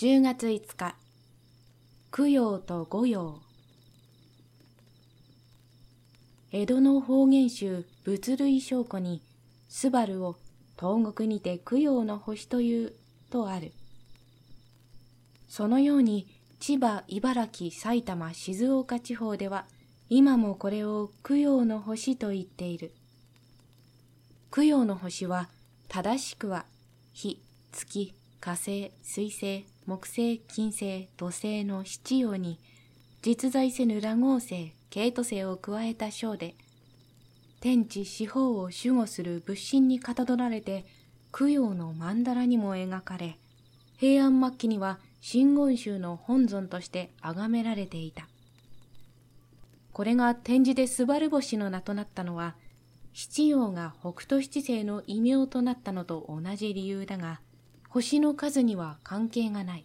10月5日。供養と御養江戸の方言集仏類証拠にスバルを東国にて供養の星というとある。そのように千葉、茨城、埼玉、静岡地方では今もこれを供養の星と言っている。供養の星は正しくは火、月、火星、水星、木星、金星、土星の七曜に実在せぬ羅合星、ケイト星を加えた章で天地四方を守護する仏神にかたどられて供養の曼荼羅にも描かれ平安末期には真言宗の本尊として崇められていた。これが展示でスバル星の名となったのは、七葉が北斗七星の異名となったのと同じ理由だが、星の数には関係がない。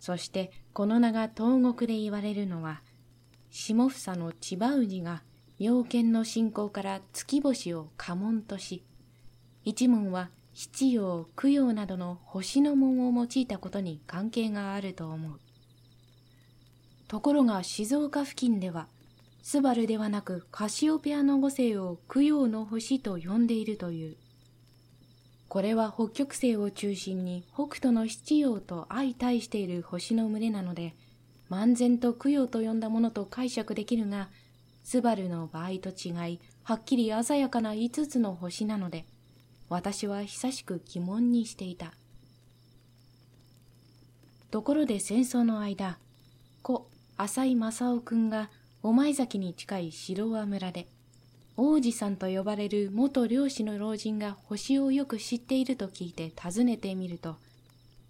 そしてこの名が東国で言われるのは、下房の千葉氏が妙見の信仰から月星を家紋とし、一門は七葉、供養などの星の門を用いたことに関係があると思う。ところが静岡付近では、スバルではなくカシオペアの五世を供養の星と呼んでいるという。これは北極星を中心に北斗の七葉と相対している星の群れなので、漫然と供養と呼んだものと解釈できるが、スバルの場合と違い、はっきり鮮やかな五つの星なので、私は久しく疑問にしていた。ところで戦争の間、故浅井正夫君が御前崎に近い白輪村で、王子さんと呼ばれる元漁師の老人が星をよく知っていると聞いて訪ねてみると、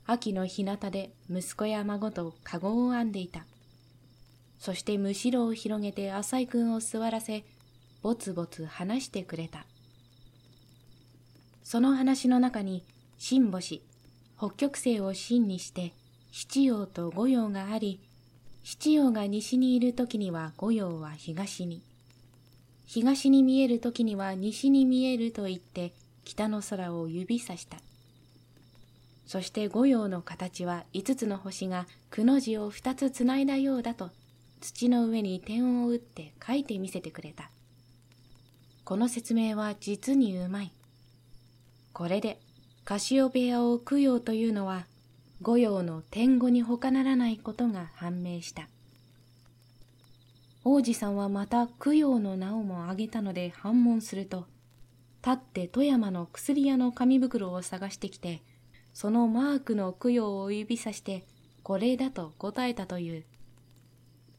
秋の日向で息子や孫と籠を編んでいた。そしてむしろを広げて浅井君を座らせ、ぼつぼつ話してくれた。その話の中に、新星、北極星を真にして、七葉と五葉があり、七葉が西にいる時には五葉は東に、東に見える時には西に見えると言って北の空を指さした。そして五葉の形は五つの星がくの字を二つつないだようだと土の上に点を打って書いてみせてくれた。この説明は実にうまい。これでカシオペアを供養というのは御用の天狗に他ならないことが判明した。王子さんはまた供養の名をも挙げたので反問すると、立って富山の薬屋の紙袋を探してきて、そのマークの供養を指さして、これだと答えたという、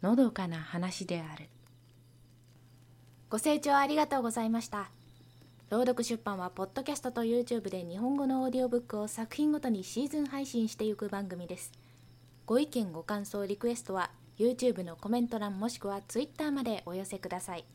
のどかな話である。ご清聴ありがとうございました。朗読出版はポッドキャストと YouTube で日本語のオーディオブックを作品ごとにシーズン配信していく番組です。ご意見ご感想リクエストは YouTube のコメント欄もしくは Twitter までお寄せください。